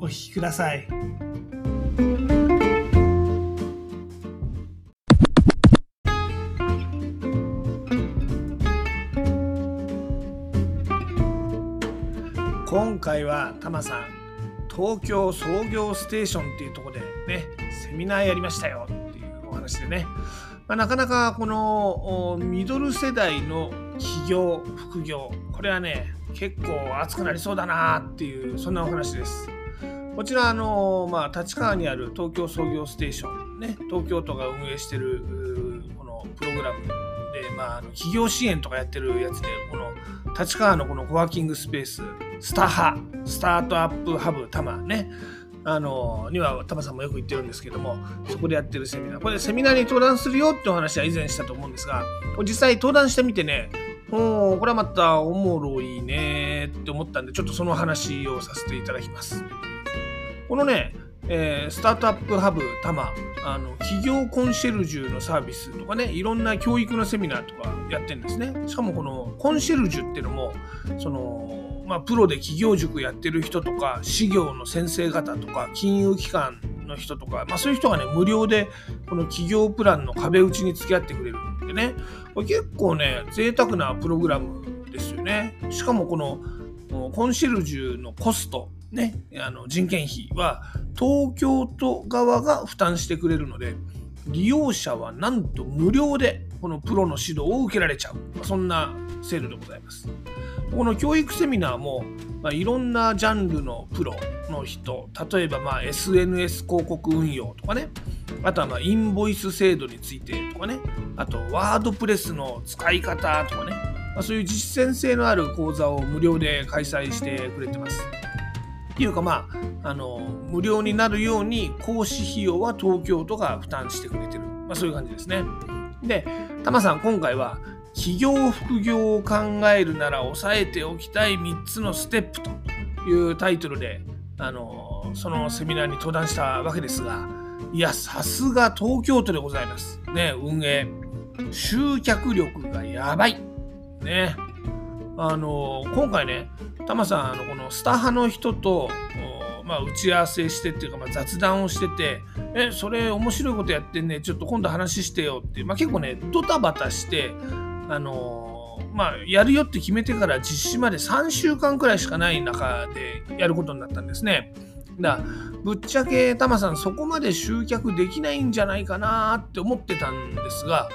お聞きください。今回はタマさん東京創業ステーションっていうところでねセミナーやりましたよっていうお話でね、まあ、なかなかこのおミドル世代の起業副業これはね結構熱くなりそうだなっていうそんなお話ですこちらあの、まあ、立川にある東京創業ステーションね東京都が運営しているこのプログラムで、まあ、あの企業支援とかやってるやつでこの立川のこのコワーキングスペーススタハスタートアップハブタマねあのにはタマさんもよく言ってるんですけどもそこでやってるセミナー。これセミナーに登壇するよってお話は以前したと思うんですが実際登壇してみてねおこれはまたおもろいねって思ったんでちょっとその話をさせていただきます。このねえースタートアップハブタマあの企業コンシェルジュのサービスとかねいろんな教育のセミナーとかやってるんですね。しかもこのコンシェルジュっていうのもそのまあプロで企業塾やってる人とか私業の先生方とか金融機関の人とか、まあ、そういう人がね無料でこの企業プランの壁打ちに付き合ってくれるんでね。これ結構ね贅沢なプログラムですよね。しかもこのコンシェルジュのコストね、あの人件費は東京都側が負担してくれるので利用者はなんと無料でこのプロの指導を受けられちゃう。そんな制度でございます。この教育セミナーも、まあ、いろんなジャンルのプロの人例えばまあ SNS 広告運用とかねあとはまインボイス制度についてとかねあとワードプレスの使い方とかね、まあ、そういう実践性のある講座を無料で開催してくれてます。っていうかまあ、あの無料になるように講師費用は東京都が負担してくれてる、まあ、そういう感じですね。で、タマさん今回は企業副業を考えるなら押さえておきたい3つのステップというタイトルであのそのセミナーに登壇したわけですがいやさすが東京都でございます。ね運営集客力がやばい。ねあの今回ねタマさんあのこのスタハの人と、まあ、打ち合わせしてっていうか、まあ、雑談をしてて「えそれ面白いことやってんねちょっと今度話してよ」って、まあ、結構ねドタバタしてあのまあやるよって決めてから実施まで3週間くらいしかない中でやることになったんですね。だぶっちゃけタマさんそこまで集客できないんじゃないかなって思ってたんですが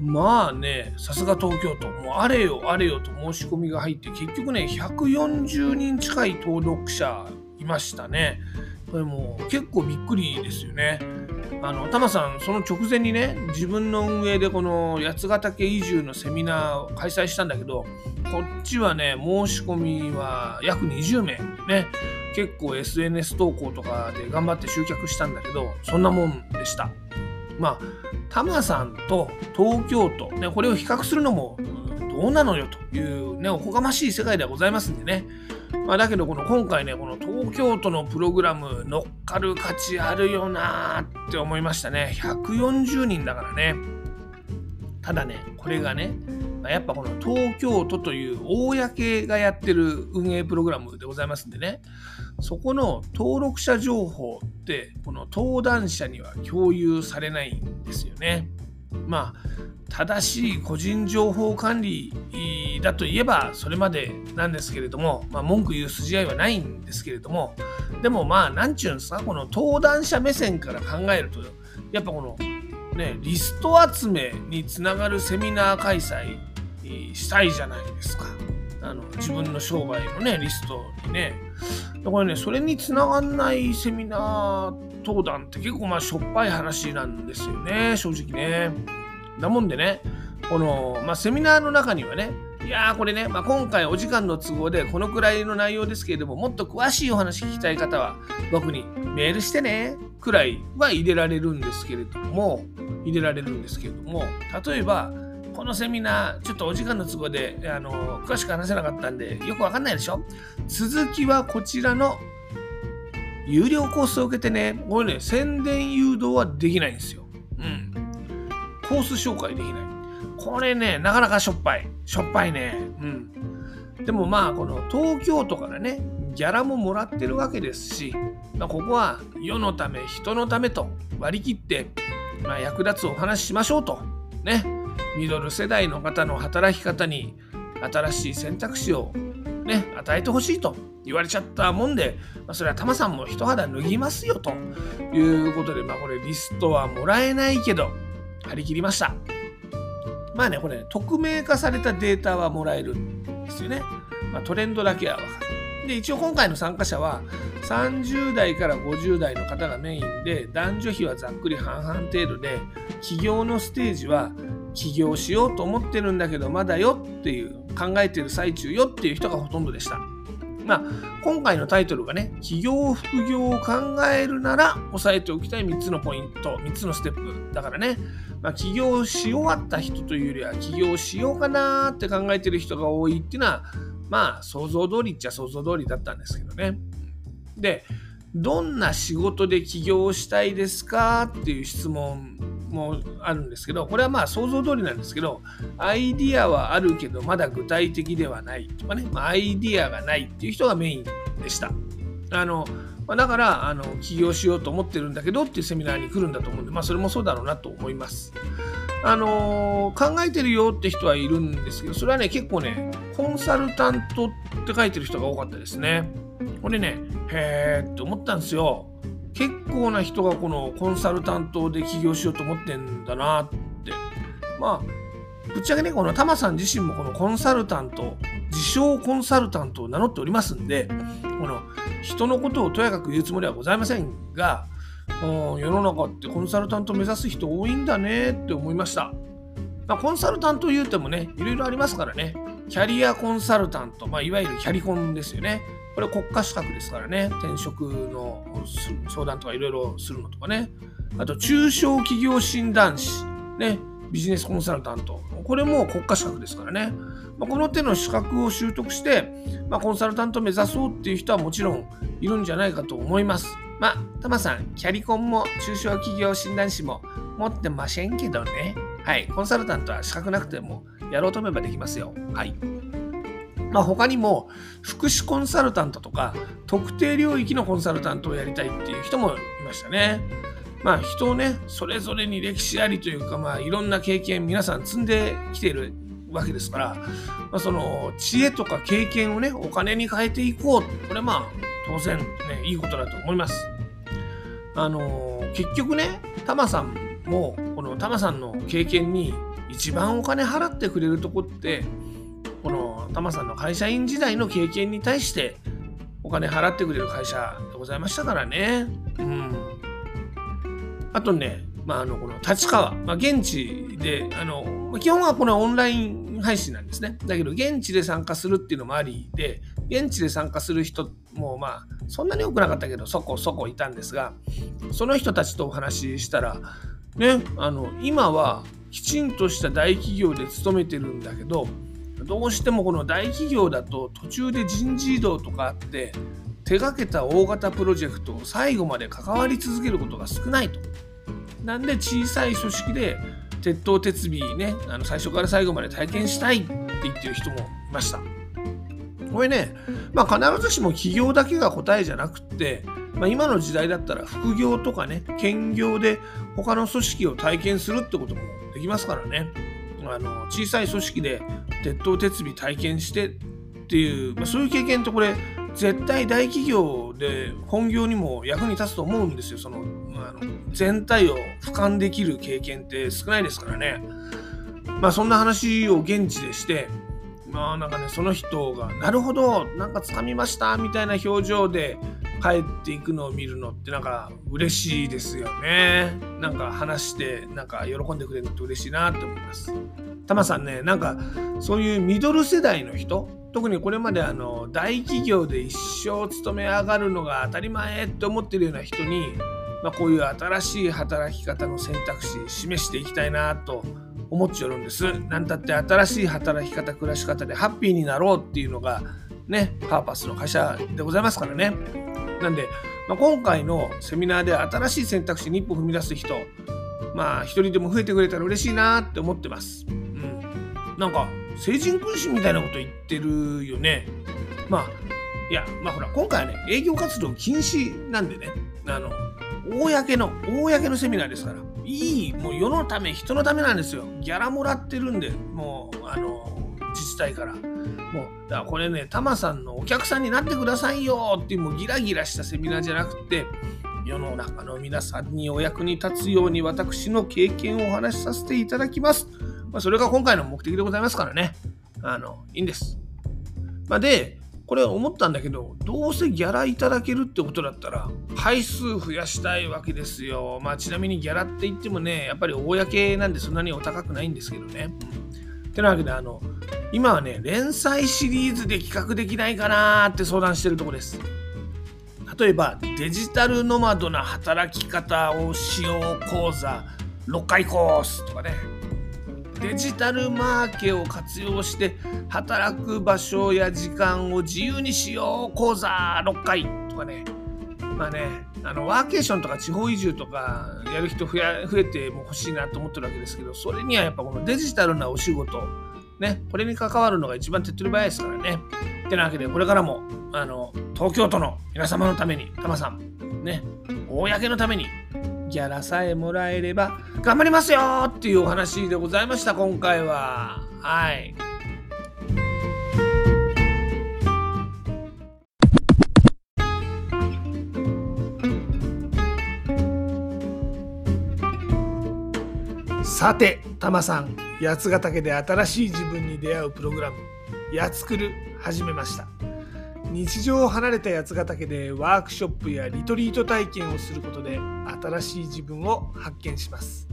まあね、さすが東京都、もうあれよあれよと申し込みが入って、結局ね、140人近い登録者いましたね。これもう結構びっくりですよね。あの、タマさん、その直前にね、自分の運営でこの八ヶ岳移住のセミナーを開催したんだけど、こっちはね、申し込みは約20名ね、結構 SNS 投稿とかで頑張って集客したんだけど、そんなもんでした。まあ、タマさんと東京都、ね、これを比較するのもどうなのよという、ね、おこがましい世界ではございますんでね。まあ、だけどこの今回ね、この東京都のプログラム乗っかる価値あるよなーって思いましたね。140人だからね。ただね、これがね、あやっぱこの東京都という公がやってる運営プログラムでございますんでね、そこの登録者情報って、この登壇者には共有されないんですよね。まあ、正しい個人情報管理だといえばそれまでなんですけれども、まあ、文句言う筋合いはないんですけれども、でもまあ、なんちゅうんですか、この登壇者目線から考えると、やっぱこの、ね、リスト集めにつながるセミナー開催したいじゃないですか。あの自分の商売のね、リストにね。だからね、それにつながんないセミナー登壇って結構まあしょっぱい話なんですよね、正直ね。だもんでね、この、まあ、セミナーの中にはね、いやーこれね、まあ、今回お時間の都合でこのくらいの内容ですけれどももっと詳しいお話聞きたい方は僕にメールしてねくらいは入れられるんですけれども入れられるんですけれども例えばこのセミナーちょっとお時間の都合であの詳しく話せなかったんでよくわかんないでしょ？続きはこちらの有料コースを受けてねこれね宣伝誘導はできないんですようんコース紹介できないこれね、なかなかしょっぱい。しょっぱいね。うん。でもまあ、この東京都からね、ギャラももらってるわけですし、まあ、ここは世のため、人のためと割り切って、まあ、役立つお話しましょうと。ね。ミドル世代の方の働き方に新しい選択肢をね、与えてほしいと言われちゃったもんで、まあ、それはタマさんも一肌脱ぎますよということで、まあ、これリストはもらえないけど、張り切りました。まあね、これ、ね、匿名化されたデータはもらえるんですよね。まあ、トレンドだけはわかる。で、一応今回の参加者は30代から50代の方がメインで、男女比はざっくり半々程度で、起業のステージは起業しようと思ってるんだけど、まだよっていう、考えてる最中よっていう人がほとんどでした。まあ、今回のタイトルがね、起業、副業を考えるなら押さえておきたい3つのポイント、3つのステップだからね、まあ、起業し終わった人というよりは起業しようかなって考えてる人が多いっていうのはまあ想像通りっちゃ想像通りだったんですけどね。でどんな仕事で起業したいですか？っていう質問もあるんですけどこれはまあ想像通りなんですけどアイディアはあるけどまだ具体的ではないとかね、まあ、アイディアがないっていう人がメインでした。あのま、だからあの起業しようと思ってるんだけどっていうセミナーに来るんだと思うんで、まあ、それもそうだろうなと思います。あの、考えてるよって人はいるんですけど、それはね、結構ね、コンサルタントって書いてる人が多かったですね。これね、へーって思ったんですよ。結構な人がこのコンサルタントで起業しようと思ってんだなって。まあ、ぶっちゃけね、このタマさん自身もこのコンサルタント、自称コンサルタントを名乗っておりますんで、この人のことをとやかく言うつもりはございませんが、世の中ってコンサルタント目指す人多いんだねって思いました。まあ、コンサルタント言うてもね、いろいろありますからね。キャリアコンサルタント、まあ、いわゆるキャリコンですよね。これ国家資格ですからね。転職の相談とかいろいろするのとかね。あと、中小企業診断士、ね。ビジネスコンサルタント。これも国家資格ですからね。まあ、この手の資格を習得して、まあ、コンサルタントを目指そうっていう人はもちろんいるんじゃないかと思います。まあ、タマさん、キャリコンも中小企業診断士も持ってませんけどね。はい、コンサルタントは資格なくてもやろうと思えばできますよ。はい。まあ、他にも福祉コンサルタントとか特定領域のコンサルタントをやりたいっていう人もいましたね。まあ人をね、それぞれに歴史ありというか、まあいろんな経験皆さん積んできているわけですから、まあ、その知恵とか経験をね、お金に変えていこう。これまあ当然ね、いいことだと思います。あの結局ね、タマさんも、このタマさんの経験に一番お金払ってくれるとこって、タマさんの会社員時代の経験に対してお金払ってくれる会社でございましたからね。うん。あとね、まあ、あのこの立川、まあ、現地であの基本はこのオンライン配信なんですね。だけど現地で参加するっていうのもありで現地で参加する人もまあそんなに多くなかったけどそこそこいたんですがその人たちとお話ししたらねあの今はきちんとした大企業で勤めてるんだけどどうしてもこの大企業だと途中で人事異動とかあって手がけた大型プロジェクトを最後まで関わり続けることが少ないと。なんで小さい組織で鉄頭鉄尾ね、あの最初から最後まで体験したいって言ってる人もいました。これね、まあ、必ずしも起業だけが答えじゃなくって、まあ、今の時代だったら副業とかね、兼業で他の組織を体験するってこともできますからね。あの小さい組織で鉄頭鉄尾体験してっていう、まあ、そういう経験ってこれ絶対大企業で本業にも役に立つと思うんですよ。そのあの全体を俯瞰できる経験って少ないですからね。まあそんな話を現地でして、まあなんかね、その人が、なるほど、なんか掴みましたみたいな表情で帰っていくのを見るのってなんか嬉しいですよね。なんか話して、なんか喜んでくれるのって嬉しいなって思います。タマさんね、なんかそういうミドル世代の人、特にこれまであの大企業で一生勤め上がるのが当たり前って思ってるような人に、まあ、こういう新しい働き方の選択肢示していきたいなと思っちゃうんです。なんたって新しい働き方、暮らし方でハッピーになろうっていうのがね、パーパスの会社でございますからね。なんで、まあ、今回のセミナーで新しい選択肢に一歩踏み出す人、まあ一人でも増えてくれたら嬉しいなって思ってます。なんか成人君子みたいなこと言ってるよね。まあいやまあほら今回はね営業活動禁止なんでねあの公の公のセミナーですからいいもう世のため人のためなんですよギャラもらってるんでもうあの自治体からもうだからこれねタマさんのお客さんになってくださいよっていうもうギラギラしたセミナーじゃなくて世の中の皆さんにお役に立つように私の経験をお話しさせていただきます。まあ、それが今回の目的でございますからね。あの、いいんです。まあ、で、これ思ったんだけど、どうせギャラいただけるってことだったら、回数増やしたいわけですよ。まあ、ちなみにギャラって言ってもね、やっぱり公なんでそんなにお高くないんですけどね。ってなわけで、あの、今はね、連載シリーズで企画できないかなーって相談してるとこです。例えば、デジタルノマドな働き方をしよう講座6回コースとかね、デジタルマーケを活用して働く場所や時間を自由にしよう講座6回とかね。まあねあのワーケーションとか地方移住とかやる人増や増えても欲しいなと思ってるわけですけどそれにはやっぱこのデジタルなお仕事ねこれに関わるのが一番手っ取り早いですからね。ってなわけでこれからもあの東京都の皆様のためにタマさんね公のためにギャラさえもらえれば頑張りますよっていうお話でございました今回は。はい。さてタマさん八ヶ岳で新しい自分に出会うプログラム「やつくる」始めました。日常を離れた八ヶ岳でワークショップやリトリート体験をすることで新しい自分を発見します。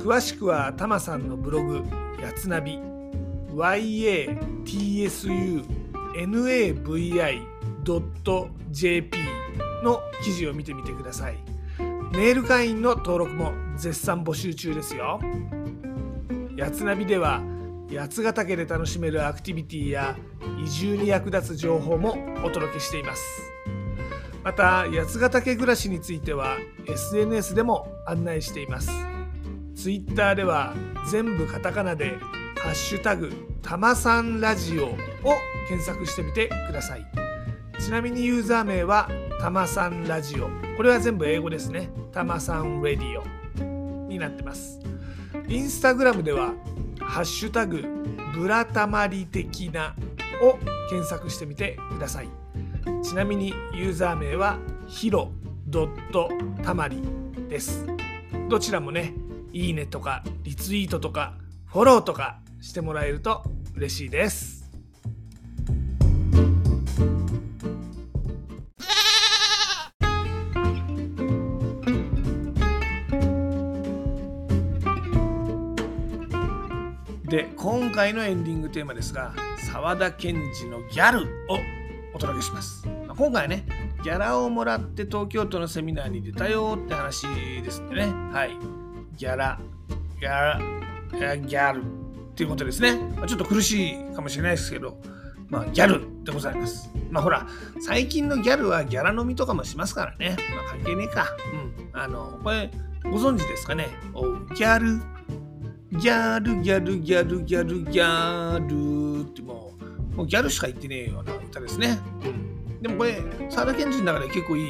詳しくはタマさんのブログやつナビ。Yatsunavi.jp の記事を見てみてください。メール会員の登録も絶賛募集中ですよ。やつナビでは八ヶ岳で楽しめるアクティビティや移住に役立つ情報もお届けしています。また八ヶ岳暮らしについては SNS でも案内しています。Twitter では全部カタカナで「ハッシュタグたまさんラジオ」を検索してみてください。ちなみにユーザー名はたまさんラジオ。これは全部英語ですね。たまさんレディオになってます。インスタグラムではハッシュタグブラタマリ的なを検索してみてください。ちなみにユーザー名はヒロドットたまりです。どちらもね、いいねとかリツイートとかフォローとかしてもらえると嬉しいです。回のエンディングテーマですが沢田研二のギャルをお届けします、ま、今回はねギャラをもらって東京都のセミナーに出たよって話ですんでねはいギャラギャラギャルっていうことですね、ま、ちょっと苦しいかもしれないですけどまあ、ギャルでございます。まあ、ほら、最近のギャルはギャラ飲みとかもしますからね。まあ、関係ねえか。うん。あの、これ、ご存知ですかね？おギャルギャルギャルギャルギャルギャルってもうもうギャルしか言ってねえような歌ですね。でもこれ沢田研二の中で結構いい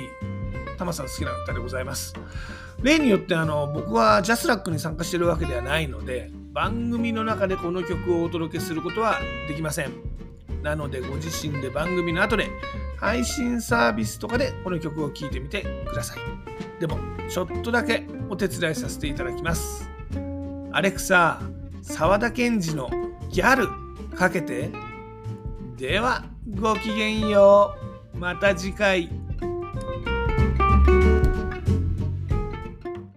タマさん好きな歌でございます。例によってあの僕はジャスラックに参加してるわけではないので番組の中でこの曲をお届けすることはできません。なのでご自身で番組の後で配信サービスとかでこの曲を聴いてみてください。でもちょっとだけお手伝いさせていただきます。アレクサ、沢田研二のギャルかけて。では、ごきげんよう。また次回。